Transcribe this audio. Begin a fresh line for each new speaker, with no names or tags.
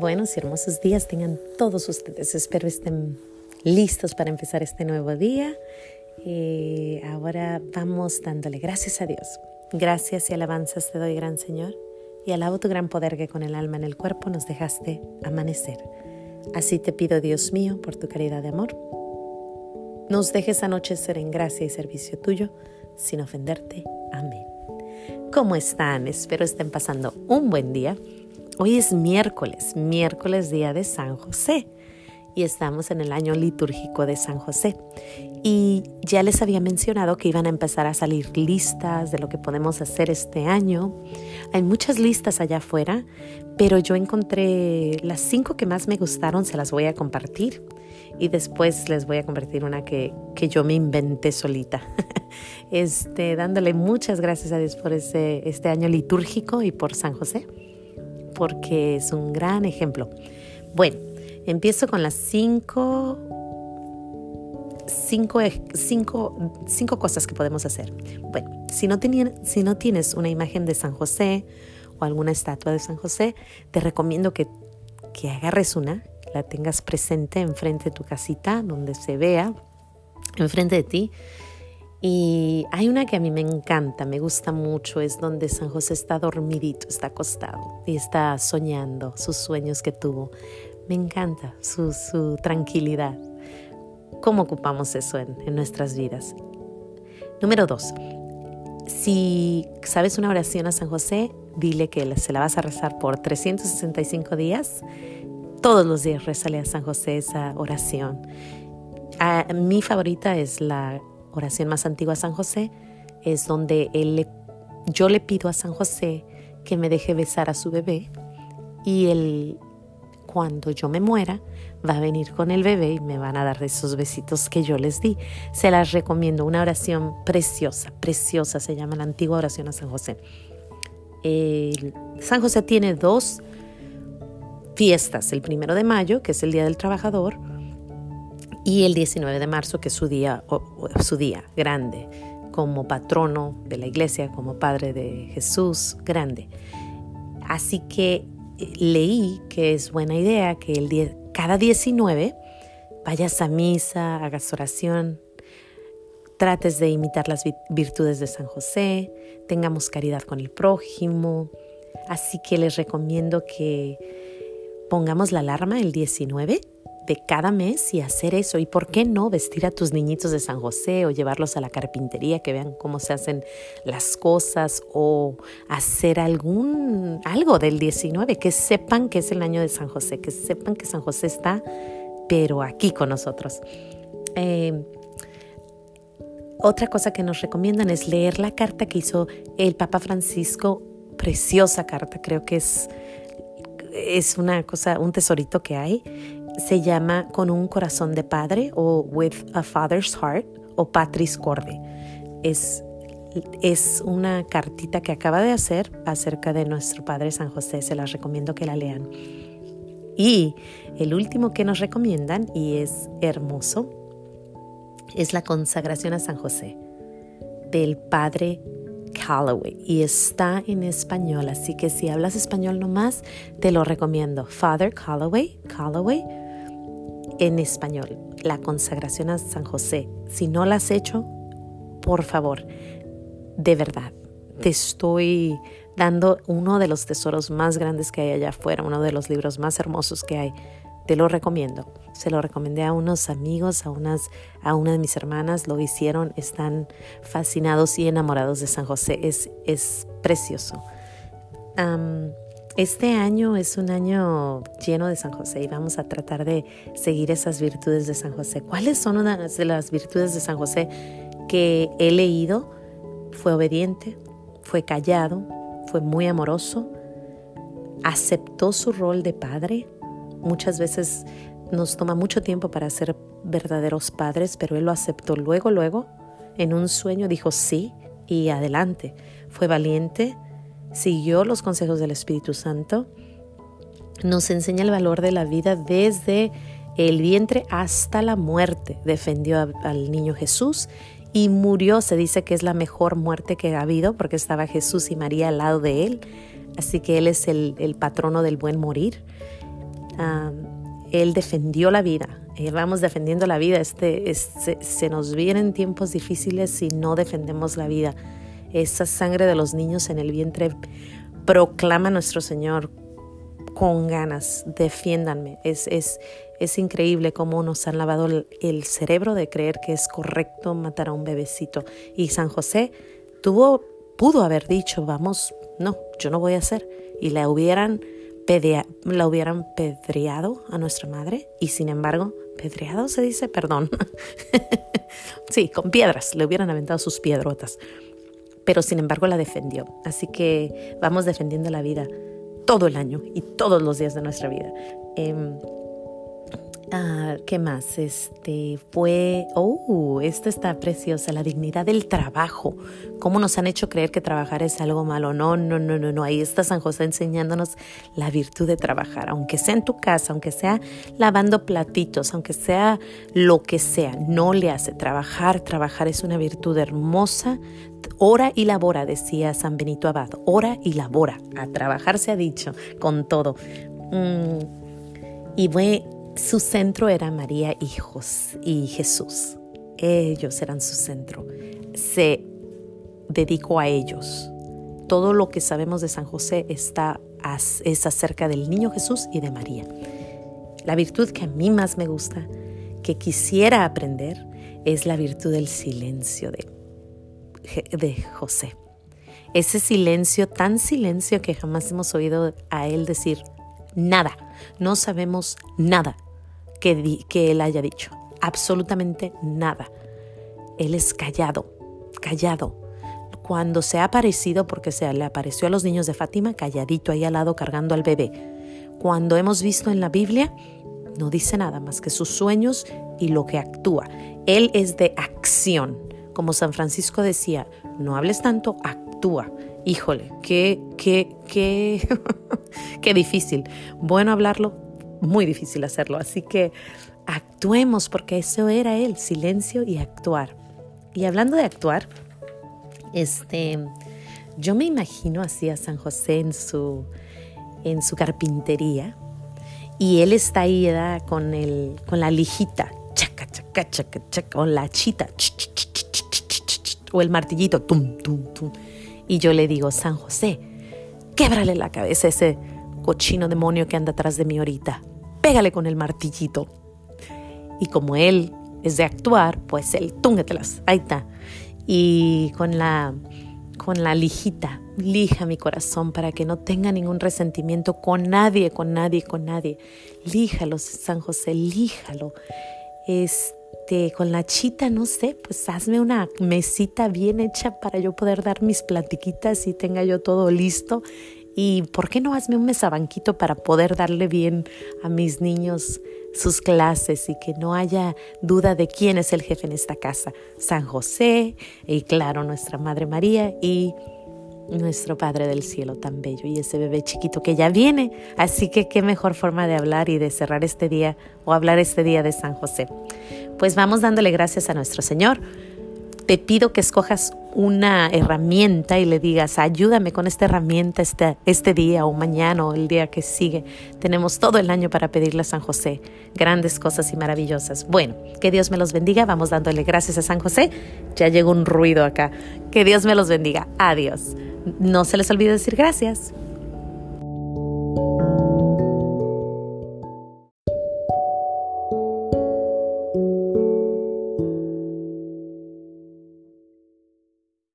buenos y hermosos días tengan todos ustedes. Espero estén listos para empezar este nuevo día. Eh, ahora vamos dándole gracias a Dios. Gracias y alabanzas te doy, gran Señor, y alabo tu gran poder que con el alma en el cuerpo nos dejaste amanecer. Así te pido, Dios mío, por tu caridad de amor, nos dejes anochecer en gracia y servicio tuyo, sin ofenderte. Amén. ¿Cómo están? Espero estén pasando un buen día. Hoy es miércoles, miércoles día de San José y estamos en el año litúrgico de San José. Y ya les había mencionado que iban a empezar a salir listas de lo que podemos hacer este año. Hay muchas listas allá afuera, pero yo encontré las cinco que más me gustaron, se las voy a compartir. Y después les voy a compartir una que, que yo me inventé solita. este, dándole muchas gracias a Dios por ese, este año litúrgico y por San José porque es un gran ejemplo. Bueno, empiezo con las cinco, cinco, cinco, cinco cosas que podemos hacer. Bueno, si no, si no tienes una imagen de San José o alguna estatua de San José, te recomiendo que, que agarres una, la tengas presente enfrente de tu casita, donde se vea, enfrente de ti y hay una que a mí me encanta, me gusta mucho, es donde San José está dormidito, está acostado y está soñando sus sueños que tuvo. Me encanta su, tranquilidad. ¿Cómo ocupamos eso en, en nuestras vidas? Número dos, si sabes una oración a San José, dile que se la vas a rezar por 365 días. Todos los días rezale a San José esa oración. A, mi favorita es la oración más antigua a San José, es donde él yo le pido a San José que me deje besar a su bebé y él, cuando yo me muera, va a venir con el bebé y me van a dar esos besitos que yo les di. Se las recomiendo, una oración preciosa, preciosa, se llama la antigua oración a San José. San José tiene dos fiestas, el primero de mayo, que es el Día del Trabajador, y el 19 de marzo, que es su día, su día grande, como patrono de la iglesia, como padre de Jesús, grande. Así que eh, leí que es buena idea que el día, cada 19 vayas a misa, hagas oración, trates de imitar las virtudes de San José, tengamos caridad con el prójimo. Así que les recomiendo que pongamos la alarma el 19 de cada mes y hacer eso. ¿Y por qué no vestir a tus niñitos de San José o llevarlos a la carpintería que vean cómo se hacen las cosas o hacer algún algo del 19 que sepan que es el año de San José, que sepan que San José está pero aquí con nosotros. Eh, otra cosa que nos recomiendan es leer la carta que hizo el Papa Francisco, preciosa carta, creo que es es una cosa, un tesorito que hay se llama Con un corazón de padre o With a Father's Heart o Patris Corde. Es, es una cartita que acaba de hacer acerca de nuestro Padre San José. Se las recomiendo que la lean. Y el último que nos recomiendan, y es hermoso, es la consagración a San José del Padre Calloway y está en español, así que si hablas español nomás, te lo recomiendo. Father Calloway, Calloway en español, la consagración a San José. Si no la has hecho, por favor, de verdad, te estoy dando uno de los tesoros más grandes que hay allá afuera, uno de los libros más hermosos que hay. Te lo recomiendo. Se lo recomendé a unos amigos, a, unas, a una de mis hermanas, lo hicieron, están fascinados y enamorados de San José. Es, es precioso. Este año es un año lleno de San José y vamos a tratar de seguir esas virtudes de San José. ¿Cuáles son unas de las virtudes de San José que he leído? Fue obediente, fue callado, fue muy amoroso, aceptó su rol de padre. Muchas veces nos toma mucho tiempo para ser verdaderos padres, pero él lo aceptó luego, luego. En un sueño dijo sí y adelante. Fue valiente siguió los consejos del Espíritu Santo, nos enseña el valor de la vida desde el vientre hasta la muerte. Defendió al niño Jesús y murió. Se dice que es la mejor muerte que ha habido porque estaba Jesús y María al lado de él. Así que él es el, patrono del buen morir. él defendió la vida. Eh, vamos defendiendo la vida. Este, se nos vienen tiempos difíciles si no defendemos la vida. Esa sangre de los niños en el vientre proclama nuestro Señor con ganas, defiéndanme. Es, es, es increíble cómo nos han lavado el, cerebro de creer que es correcto matar a un bebecito. Y San José tuvo, pudo haber dicho, vamos, no, yo no voy a hacer. Y la hubieran, la hubieran pedreado a nuestra madre. Y sin embargo, pedreado se dice, perdón. sí, con piedras, le hubieran aventado sus piedrotas pero sin embargo la defendió. Así que vamos defendiendo la vida todo el año y todos los días de nuestra vida. Em, ah, ¿Qué más? Este fue, oh, esta está preciosa, la dignidad del trabajo. ¿Cómo nos han hecho creer que trabajar es algo malo? No, no, no, no, no. Ahí está San José enseñándonos la virtud de trabajar, aunque sea en tu casa, aunque sea lavando platitos, aunque sea lo que sea, no le hace trabajar. Trabajar es una virtud hermosa Ora y labora, decía San Benito Abad. Ora y labora. A trabajar se ha dicho con todo. Mm, y fue, su centro era María hijos y Jesús. Ellos eran su centro. Se dedicó a ellos. Todo lo que sabemos de San José está, es acerca del niño Jesús y de María. La virtud que a mí más me gusta, que quisiera aprender, es la virtud del silencio de de José. Ese silencio, tan silencio que jamás hemos oído a él decir nada. No sabemos nada que, él haya dicho. Absolutamente nada. Él es callado, callado. Cuando se ha aparecido, porque se le apareció a los niños de Fátima, calladito ahí al lado cargando al bebé. Cuando hemos visto en la Biblia, no dice nada más que sus sueños y lo que actúa. Él es de acción. Como San Francisco decía, no hables tanto, actúa. Híjole, qué, qué, qué, qué difícil. Bueno hablarlo, muy difícil hacerlo. Así que actuemos porque eso era él, silencio y actuar. Y hablando de actuar, este, yo me imagino así a San José en su, en su carpintería y él está ahí con, el, con la lijita, chaca, chaca, chaca, chaca, con la chita, o el martillito, tum, tum, tum. Y yo le digo, San José, québrale la cabeza a ese cochino demonio que anda atrás de mí ahorita. Pégale con el martillito. Y como él es de actuar, pues él, túngetelas, ahí está. Y con la, con la lijita, lija mi corazón para que no tenga ningún resentimiento con nadie, con nadie, con nadie. Líjalo, San José, líjalo. Este con la chita, no sé, pues hazme una mesita bien hecha para yo poder dar mis platiquitas y tenga yo todo listo. Y ¿por qué no hazme un mesabanquito para poder darle bien a mis niños sus clases y que no haya duda de quién es el jefe en esta casa? San José y claro, nuestra Madre María y nuestro Padre del Cielo tan bello y ese bebé chiquito que ya viene. Así que qué mejor forma de hablar y de cerrar este día o hablar este día de San José. Pues vamos dándole gracias a nuestro Señor. Te pido que escojas una herramienta y le digas, ayúdame con esta herramienta este, este día o mañana o el día que sigue. Tenemos todo el año para pedirle a San José grandes cosas y maravillosas. Bueno, que Dios me los bendiga. Vamos dándole gracias a San José. Ya llegó un ruido acá. Que Dios me los bendiga. Adiós. No se les olvide decir gracias.